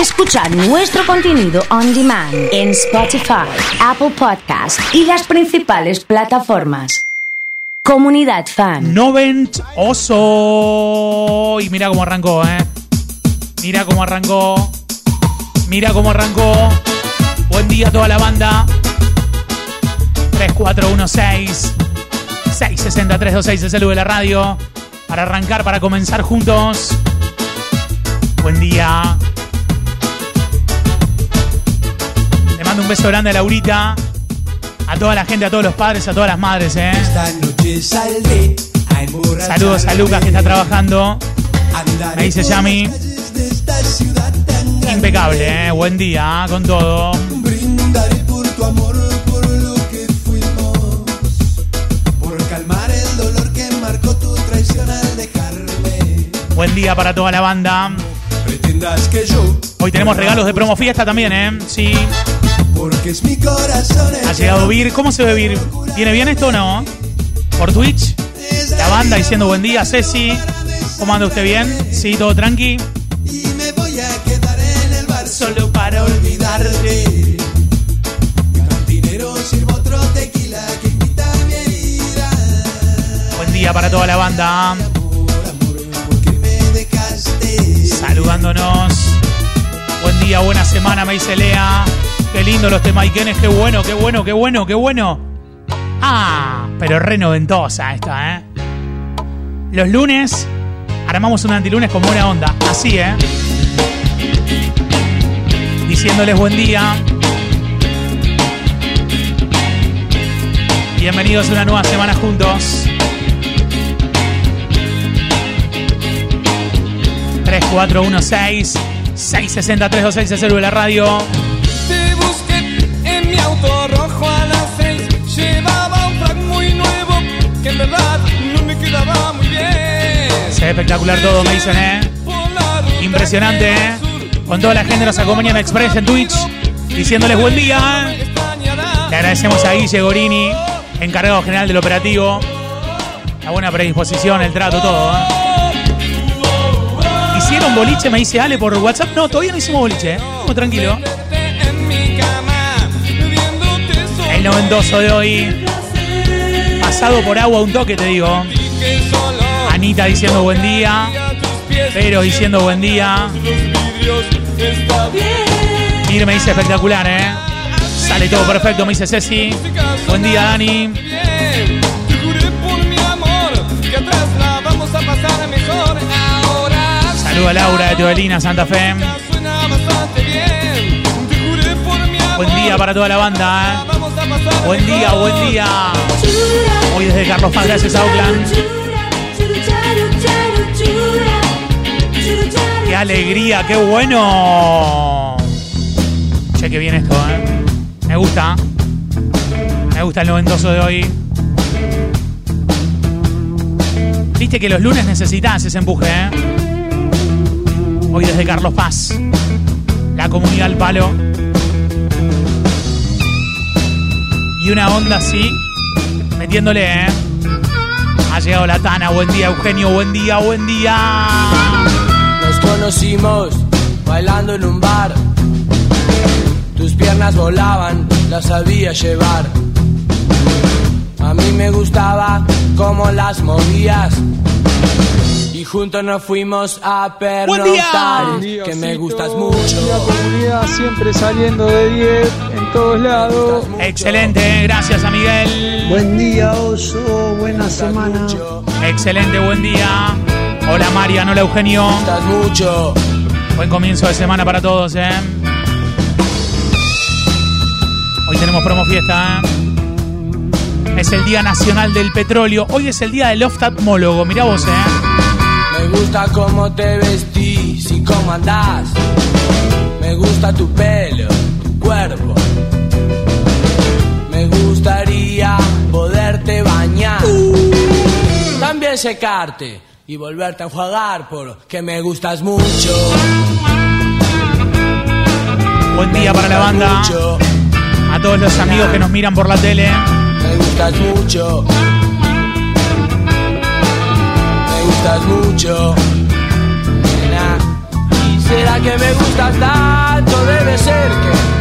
Escuchar nuestro contenido on demand en Spotify, Apple Podcast y las principales plataformas. Comunidad Fan. Novent Oso. Y mira cómo arrancó, ¿eh? Mira cómo arrancó. Mira cómo arrancó. Buen día a toda la banda. 3416 660 326 es el de la radio. Para arrancar, para comenzar juntos. Buen día. Mando un beso grande a Laurita. A toda la gente, a todos los padres, a todas las madres, ¿eh? Saludos a Lucas que está trabajando. Me dice Yami. Impecable, ¿eh? Buen día con todo. Brindaré por tu amor, por lo que fuimos. Por calmar el dolor que marcó tu traición al dejarme. Buen día para toda la banda. Pretendas que yo. Hoy tenemos regalos de promo fiesta también, ¿eh? Sí. Porque es mi corazón Ha llegado Vir. ¿Cómo se ve Vir? ¿Viene bien esto o no? ¿Por Twitch? La banda diciendo buen día, Ceci. ¿Cómo anda usted bien? Sí, todo tranqui. Y me voy a quedar en el bar solo para olvidarte. Cantinero sirvo otro tequila que quita mi herida. Buen día para toda la banda. Saludándonos. Buen día, buena semana, me dice Lea. Qué lindo los temaiquenes, qué bueno, qué bueno, qué bueno, qué bueno. Ah, pero re noventosa esta, ¿eh? Los lunes armamos un antilunes con buena onda. Así, ¿eh? Diciéndoles buen día. Bienvenidos a una nueva semana juntos. 3416 660 326 es el de la radio. En verdad no me quedaba muy bien. Se ve espectacular todo, me dicen, ¿eh? Impresionante, ¿eh? Con toda la gente nos acompaña en Express en Twitch, diciéndoles buen día. ¿eh? Le agradecemos a Guille Gorini, encargado general del operativo. La buena predisposición, el trato, todo. ¿eh? ¿Hicieron boliche? Me dice Ale por WhatsApp. No, todavía no hicimos boliche, ¿eh? Estamos tranquilo. El noventoso de hoy. Por agua un toque, te digo. Anita diciendo buen día. Pero diciendo buen día. Mir me dice espectacular, ¿eh? Sale todo perfecto, me dice Ceci. Buen día, Dani. Saluda a Laura de Teodelina, Santa Fe. Buen día para toda la banda, ¿eh? Buen día, buen día. Hoy desde Carlos Paz, gracias a Oakland. ¡Qué alegría, qué bueno! Che, qué bien esto, ¿eh? Me gusta. Me gusta el noventoso de hoy. Viste que los lunes necesitas ese empuje, ¿eh? Hoy desde Carlos Paz. La comunidad al palo. Y una onda así, metiéndole, ¿eh? Ha llegado la Tana, buen día Eugenio, buen día, buen día. Nos conocimos bailando en un bar. Tus piernas volaban, las sabía llevar. A mí me gustaba cómo las movías. Y juntos nos fuimos a pernoctar. día. Que me gustas La mucho. comunidad siempre saliendo de 10 en todos lados. Excelente, gracias a Miguel. Buen día, oso. Buena semana. Mucho, Excelente, buen día. Hola Marian, hola Eugenio. gustas mucho. Buen comienzo de semana para todos, ¿eh? Hoy tenemos promo fiesta, ¿eh? Es el Día Nacional del Petróleo. Hoy es el día del oftalmólogo. Mirá vos, ¿eh? Me gusta cómo te vestís y cómo andás. Me gusta tu pelo, tu cuerpo. Secarte y volverte a enjuagar porque me gustas mucho. Buen día para la banda. Mucho, A todos los amigos que nos miran por la tele. me gustas mucho. Me gustas mucho. Nena, y ¿Será que me gustas tanto? Debe ser que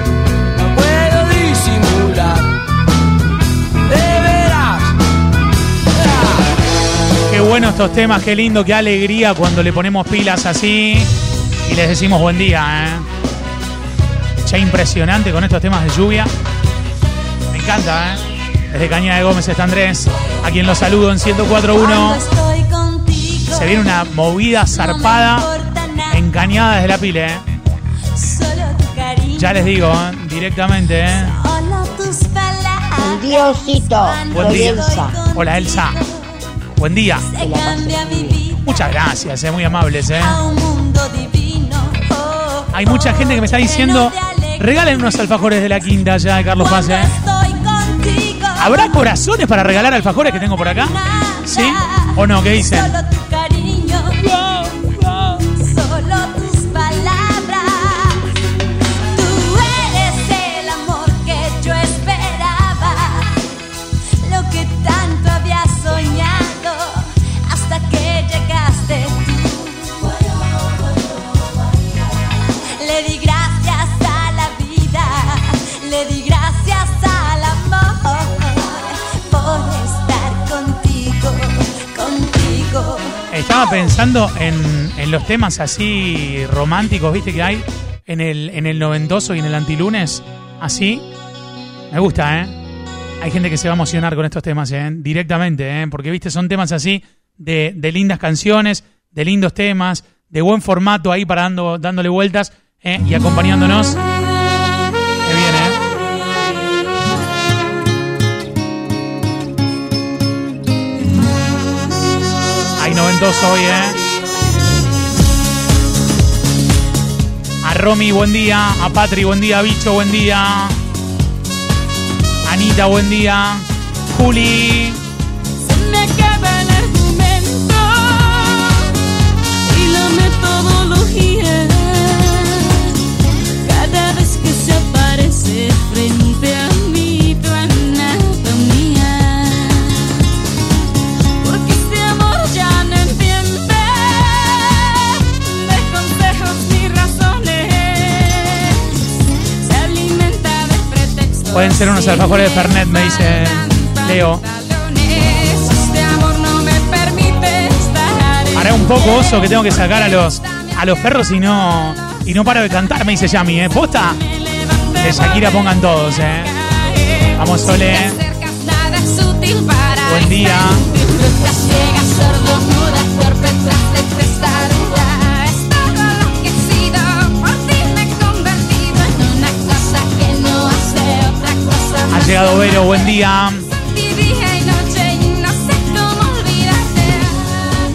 Ah. Qué bueno estos temas, qué lindo, qué alegría cuando le ponemos pilas así y les decimos buen día, ¿eh? Ya impresionante con estos temas de lluvia. Me encanta, ¿eh? Desde Cañada de Gómez está Andrés, a quien lo saludo en 104.1. Se viene una movida zarpada en Cañada desde la pile, ¿eh? Ya les digo, ¿eh? directamente, ¿eh? Buen día, Osito. Buen día. Elsa. Hola, Elsa. Buen día. Muchas gracias, ¿eh? muy amables, ¿eh? Hay mucha gente que me está diciendo, regalen unos alfajores de la quinta ya Carlos Paz, ¿eh? ¿Habrá corazones para regalar alfajores que tengo por acá? ¿Sí? ¿O no? ¿Qué dicen? Pensando en, en los temas así románticos, ¿viste? Que hay en el, en el noventoso y en el antilunes. Así. Me gusta, ¿eh? Hay gente que se va a emocionar con estos temas, ¿eh? Directamente, ¿eh? Porque, ¿viste? Son temas así de, de lindas canciones, de lindos temas, de buen formato ahí para dando, dándole vueltas ¿eh? y acompañándonos. Noventoso hoy, ¿eh? A Romy, buen día. A Patri, buen día. Bicho, buen día. Anita, buen día. Juli. Pueden ser unos alfajores de Fernet, me dice Leo. Haré un poco oso que tengo que sacar a los a los perros y no y no paro de cantar, me dice Yami, ¿eh? ¿Posta? Que Shakira pongan todos, ¿eh? Vamos, Sole. Buen día. Llegado Vero, buen día.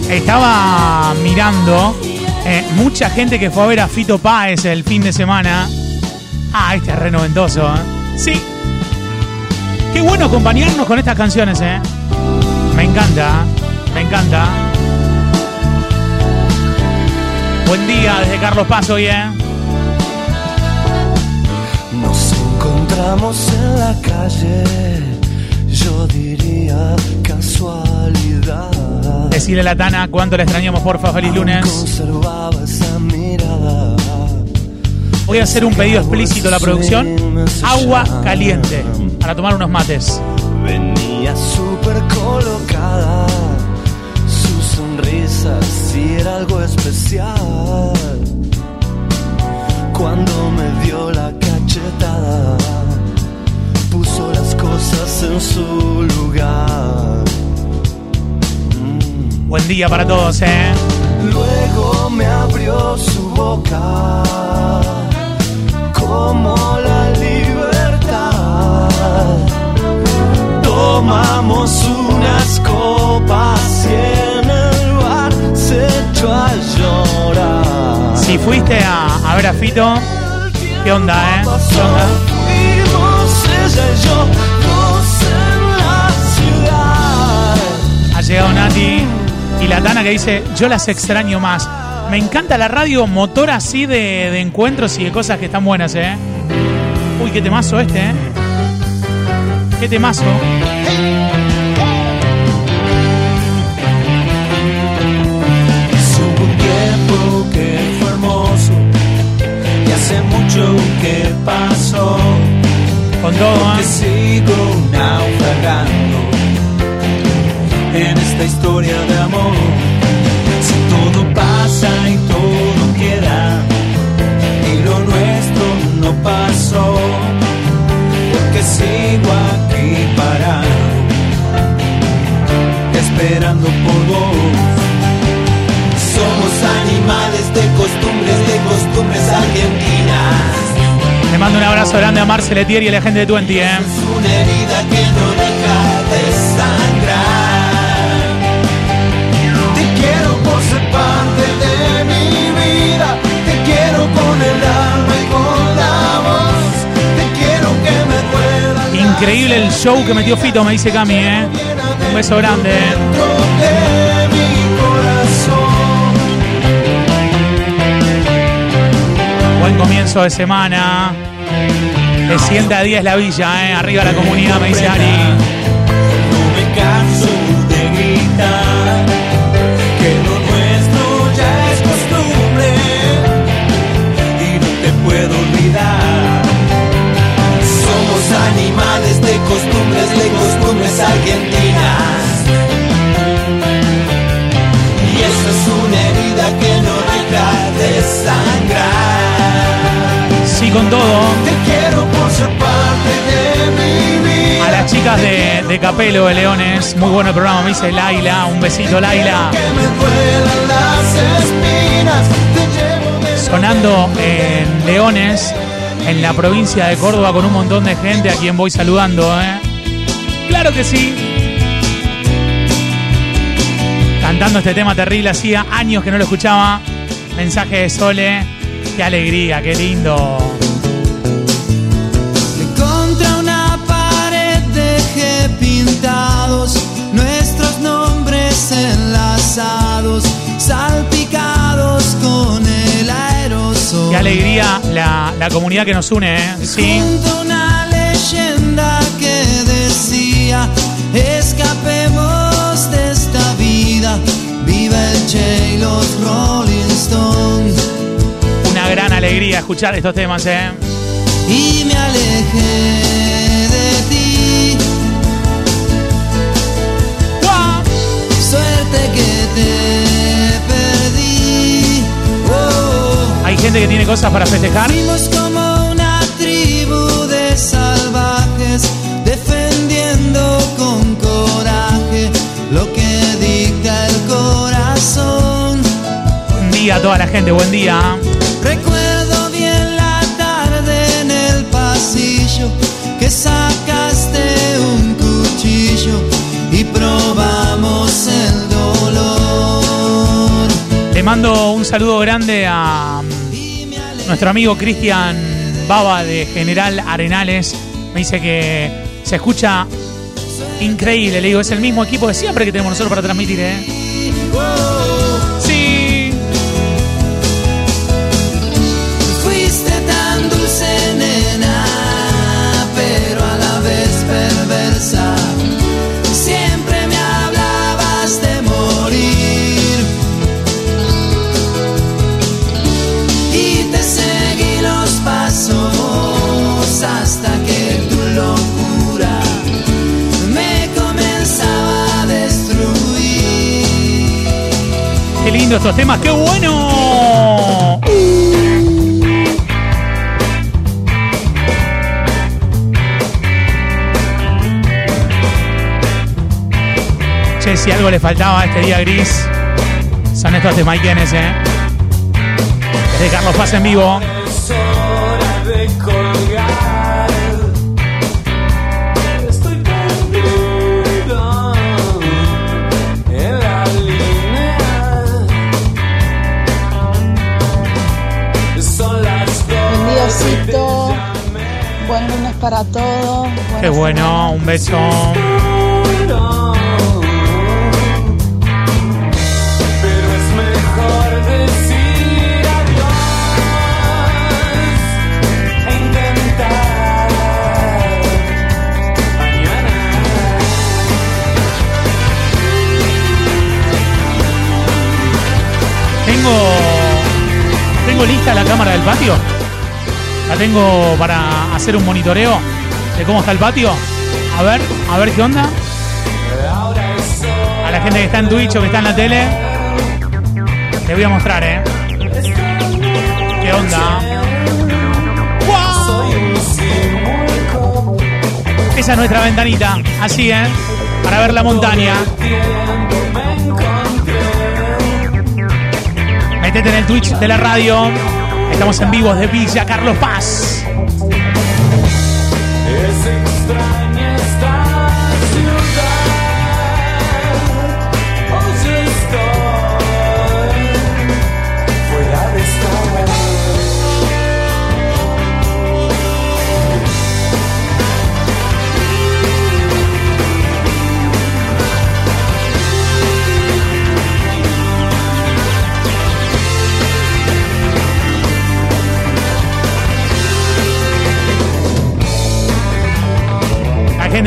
Estaba mirando eh, mucha gente que fue a ver a Fito Páez el fin de semana. Ah, este es re noventoso, ¿eh? Sí. Qué bueno acompañarnos con estas canciones, ¿eh? Me encanta, me encanta. Buen día desde Carlos Paz hoy, ¿eh? Encontramos en la calle, yo diría casualidad. Decirle a la Tana cuánto la extrañamos, porfa, feliz lunes. Voy a hacer un pedido explícito a la producción. Agua caliente para tomar unos mates. Venía súper colocada, su sonrisa sí era algo especial. Cuando me dio la cachetada, cosas en su lugar. Mm. Buen día para todos, ¿eh? Luego me abrió su boca como la libertad. Tomamos unas copas y en el bar se echó a llorar. Si fuiste a, a ver a Fito, ¿qué onda, eh? ¿Qué onda? Fuimos ella y yo ciudad. Ha llegado Nati y la Tana que dice, yo las extraño más. Me encanta la radio motor así de, de encuentros y de cosas que están buenas, ¿eh? Uy, qué temazo este, ¿eh? Qué temazo. Un tiempo que fue hermoso hace mucho que pasó. Con todo, ¿eh? sigo naufragando en esta historia de amor. Si todo pasa y todo queda y lo nuestro no pasó, porque sigo aquí parado, esperando por vos. Somos animales de costumbres, de costumbres argentinas. Le mando un abrazo grande a Marcel Etier y a la gente de Twenty, ¿eh? Es una herida que no deja de sangrar. Increíble el show que metió Fito, me dice Cami, ¿eh? Un beso grande. Buen comienzo de semana. De 100 a 10 la villa, ¿eh? Arriba la comunidad, me dice Ari. De, Capelo de Leones, muy bueno el programa, me dice Laila. Un besito, Laila. Sonando en Leones, en la provincia de Córdoba, con un montón de gente a quien voy saludando, ¿eh? Claro que sí. Cantando este tema terrible, hacía años que no lo escuchaba. Mensaje de Sole. Qué alegría, qué lindo. Pintados nuestros nombres enlazados, salpicados con el aerosol. Qué alegría la, la comunidad que nos une, ¿eh? Sí. Junto una leyenda que decía, escapemos de esta vida, viva el Che y los Rolling Stones. Una gran alegría escuchar estos temas, ¿eh? y me alejé te perdí. Oh, Hay gente que tiene cosas para festejar. fuimos como una tribu de salvajes, defendiendo con coraje lo que dicta el corazón. Buen día a toda la gente, buen día. Recuerdo bien la tarde en el pasillo que sacaste mando un saludo grande a nuestro amigo Cristian Baba de General Arenales. Me dice que se escucha increíble. Le digo, es el mismo equipo de siempre que tenemos nosotros para transmitir, ¿eh? Lindo temas, qué bueno. Che, si algo le faltaba a este día gris, son estos de Maikenes, ¿eh? Desde Carlos Paz en vivo. Buen lunes para todos. Qué bueno, un beso. Pero es mejor decir adiós intentar mañana. Tengo. Tengo lista la cámara del patio. La tengo para hacer un monitoreo de cómo está el patio. A ver, a ver qué onda. A la gente que está en Twitch o que está en la tele. Te voy a mostrar, ¿eh? ¿Qué onda? Esa es nuestra ventanita. Así, ¿eh? Para ver la montaña. Metete en el Twitch de la radio. Estamos en vivo de Villa Carlos Paz.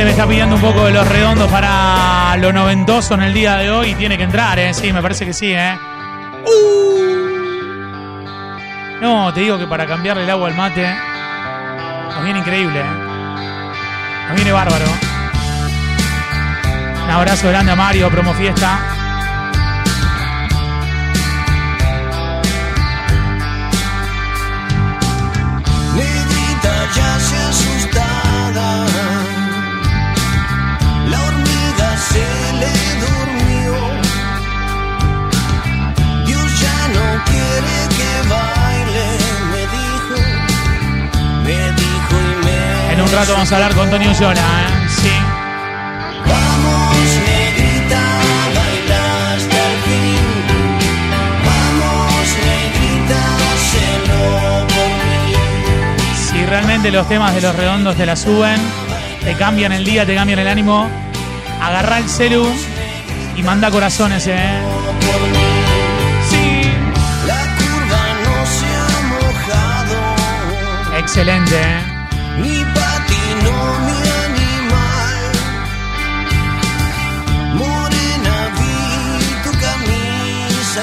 Me está pidiendo un poco de los redondos para lo noventoso en el día de hoy tiene que entrar, ¿eh? Sí, me parece que sí, ¿eh? No, te digo que para cambiarle el agua al mate nos viene increíble, ¿eh? Nos viene bárbaro. Un abrazo grande a Mario, promo fiesta. Rato vamos a hablar con Antonio Yola, ¿eh? Sí. Vamos, negrita, fin. Vamos, negrita, mí. Si realmente los temas de los redondos te la suben, te cambian el día, te cambian el ánimo, agarrá el celu y manda corazones, ¿eh? Sí. La curva no se ha mojado. Excelente, ¿eh?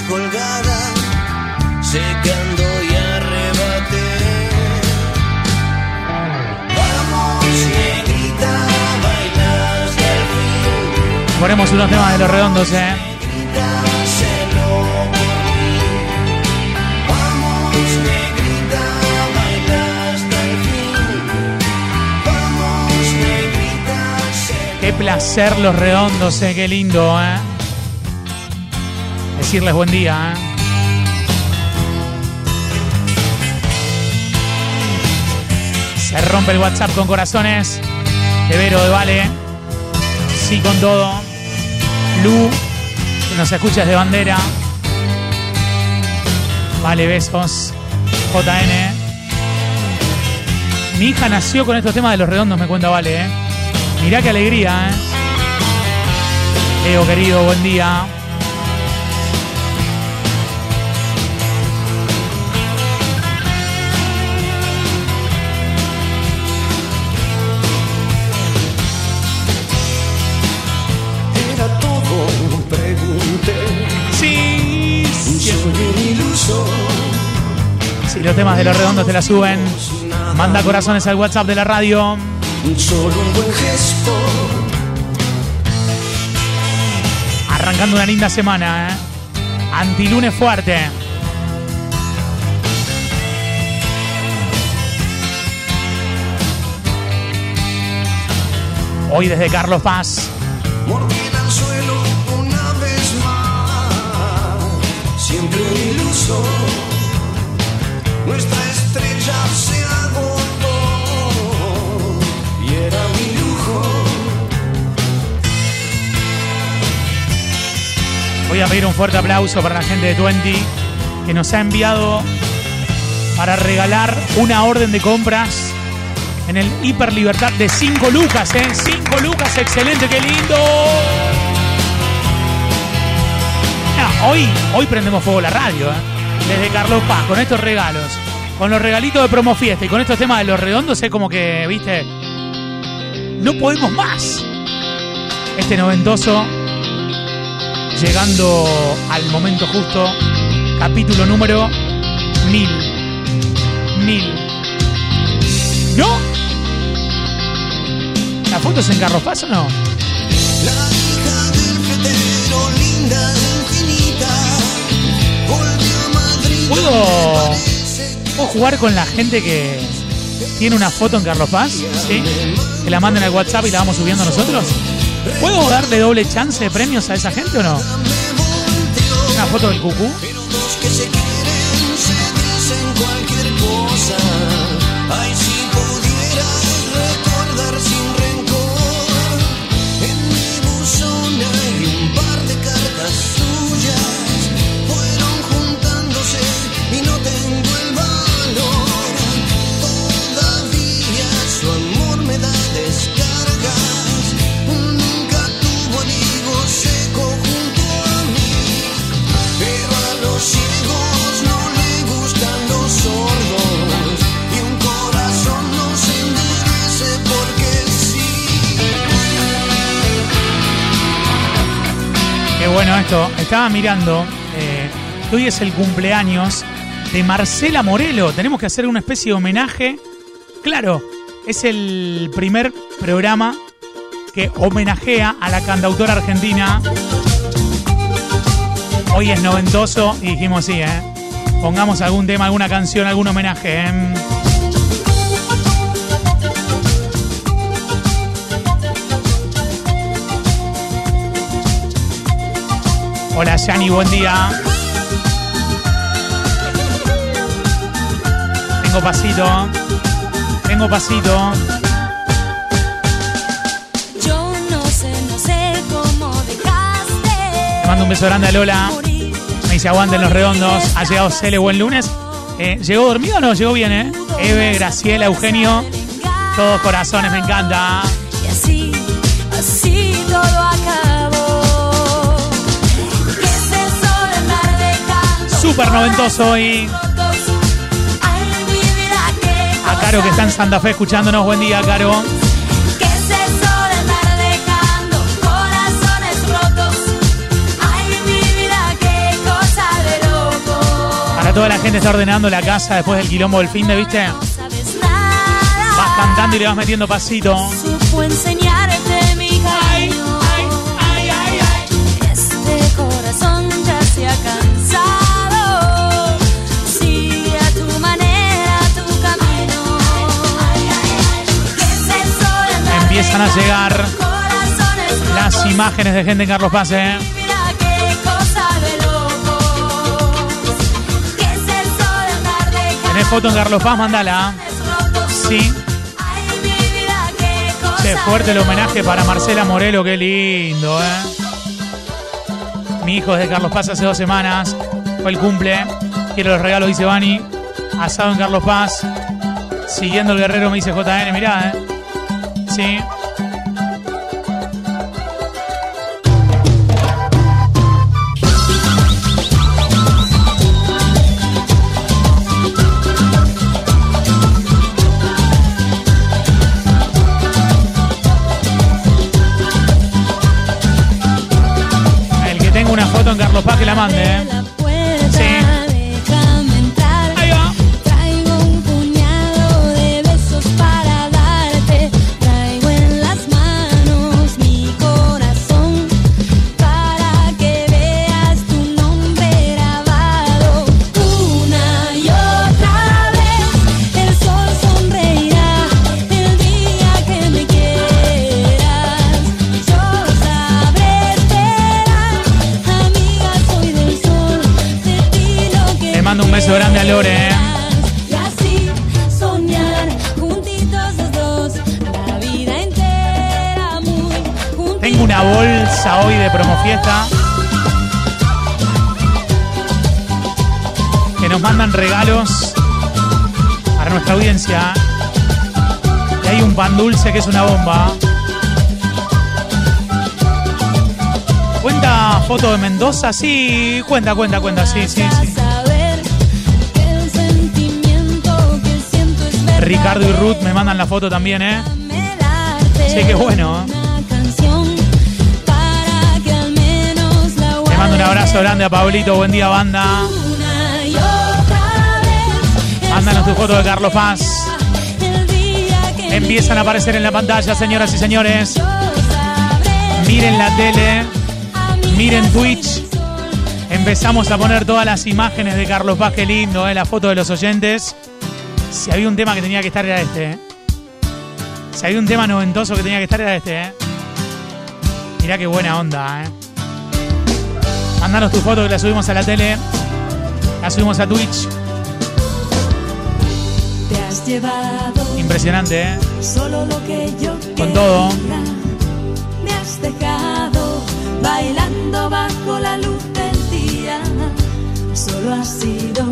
Colgada, secando y arrebaté. Vamos, negrita, baila hasta el fin. Ponemos unos temas de los redondos, ¿eh? Qué placer los redondos, ¿eh? Qué lindo, ¿eh? Decirles buen día, ¿eh? Se rompe el WhatsApp con corazones. De Vero, de Vale. Sí con todo. Lu, que nos escucha de bandera. Vale, besos. JN. Mi hija nació con estos temas de los redondos, me cuenta Vale, ¿eh? Mirá qué alegría, ¿eh? Querido, buen día. Si los temas de los redondos te la suben, manda corazones al WhatsApp de la radio. Solo un buen gesto. Arrancando una linda semana, ¿eh? Antilunes fuerte. Hoy desde Carlos Paz. Mordí al suelo una vez más. Siempre un iluso. Voy a pedir un fuerte aplauso para la gente de Twenty que nos ha enviado para regalar una orden de compras en el Hiper Libertad de 5 lucas, ¿eh? 5 lucas, excelente, qué lindo. Ah, hoy, hoy prendemos fuego la radio, ¿eh? desde Carlos Paz con estos regalos, con los regalitos de promofiesta y con estos temas de los redondos es como que, viste, no podemos más. Este noventoso llegando al momento justo, capítulo número mil. Mil. ¿No? ¿La foto es en Carlos Paz o no? La hija del fetero, linda, infinita. ¿Puedo, ¿Puedo jugar con la gente que tiene una foto en Carlos Paz? Que la manden al WhatsApp y la vamos subiendo nosotros. ¿Puedo darle doble chance de premios a esa gente o no? Una foto del cucú. Estaba mirando. eh, hoy es el cumpleaños de Marcela Morelo. Tenemos que hacer una especie de homenaje. Claro, es el primer programa que homenajea a la cantautora argentina. Hoy es noventoso y dijimos sí, ¿eh? Pongamos algún tema, alguna canción, algún homenaje. ¿eh? Hola, Yani, buen día. Tengo pasito. Tengo pasito. Yo no sé, no sé cómo dejaste. Te mando un beso grande a Lola. Me dice aguanten los redondos. Ha llegado Cele, buen lunes. Eh, ¿Llegó dormido o no? Llegó bien, ¿eh? Eve, Graciela, Eugenio. Todos corazones, me encanta. Súper noventoso hoy. Ay, A Caro que está en. Santa Fe escuchándonos. Buen día, Caro. Ay. Para toda la gente está ordenando la casa después del quilombo del fin de, ¿viste? Vas cantando y le vas metiendo pasito. Enseñarte mi cariño. Este corazón ya se Empiezan a llegar las imágenes de gente en Carlos Paz, ¿eh? Mira qué cosa de loco. ¿Qué es eso de andar dejando ¿Tenés foto en Carlos Paz? Mandala. Sí. Qué fuerte el homenaje para Marcela Morelo, qué lindo, ¿eh? Mi hijo es de Carlos Paz hace dos semanas. Fue el cumple. Quiero los regalos, dice Bani. Asado en Carlos Paz. Siguiendo el guerrero, me dice JN. Mirá, ¿eh? Sí. Carlos Paz que la Una bolsa hoy de promofiesta. Que nos mandan regalos para nuestra audiencia. Y hay un pan dulce que es una bomba. ¿Cuenta foto de Mendoza? Sí, cuenta, cuenta, cuenta, sí, sí. Ricardo y Ruth me mandan la foto también, ¿eh? Sí, qué bueno. ¿eh? Mando un abrazo grande a Pablito, buen día banda. Mándanos tu foto de Carlos Paz. Empiezan a aparecer en la pantalla, señoras y señores. Miren la tele, miren Twitch. Empezamos a poner todas las imágenes de Carlos Paz, qué lindo, eh, la foto de los oyentes. Si había un tema que tenía que estar era este. eh. Si había un tema noventoso que tenía que estar era este. Eh. Mirá qué buena onda. Eh. Mándanos tu foto que la subimos a la tele. La subimos a Twitch. Te has llevado Impresionante, ¿eh? solo lo que yo Con todo. quería. Me has dejado bailando bajo la luz del día. Solo ha sido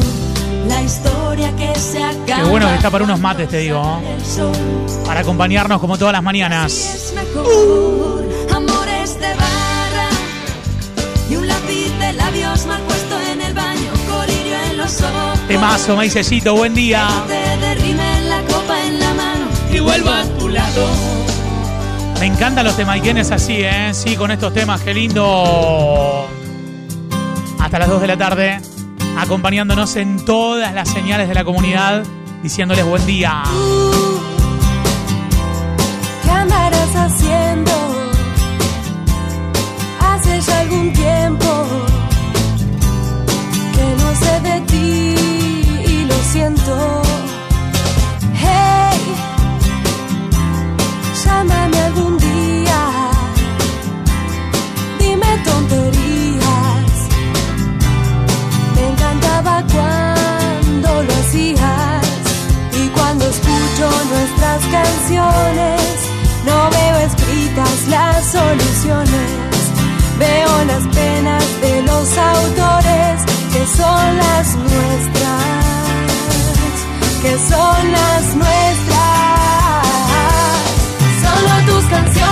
la historia que se acaba. Qué bueno que está para unos mates, te digo. ¿eh? Para acompañarnos como todas las mañanas. es mejor. Amores mal puesto en el baño. Colirio en los ojos. Temazo, Maicecito, buen día. Te derrime la copa en la mano y vuelvo a tu lado. Me encantan los temaiquenes así, ¿eh? Sí, con estos temas, qué lindo. Hasta las 2 de la tarde, acompañándonos en todas las señales de la comunidad, diciéndoles buen día. ¿Qué siento. Hey, llámame algún día. Dime tonterías. Me encantaba cuando lo hacías. Y cuando escucho nuestras canciones, no veo escritas las soluciones. Veo las penas de los autores que son las nuestras, que son las nuestras. Solo tus canciones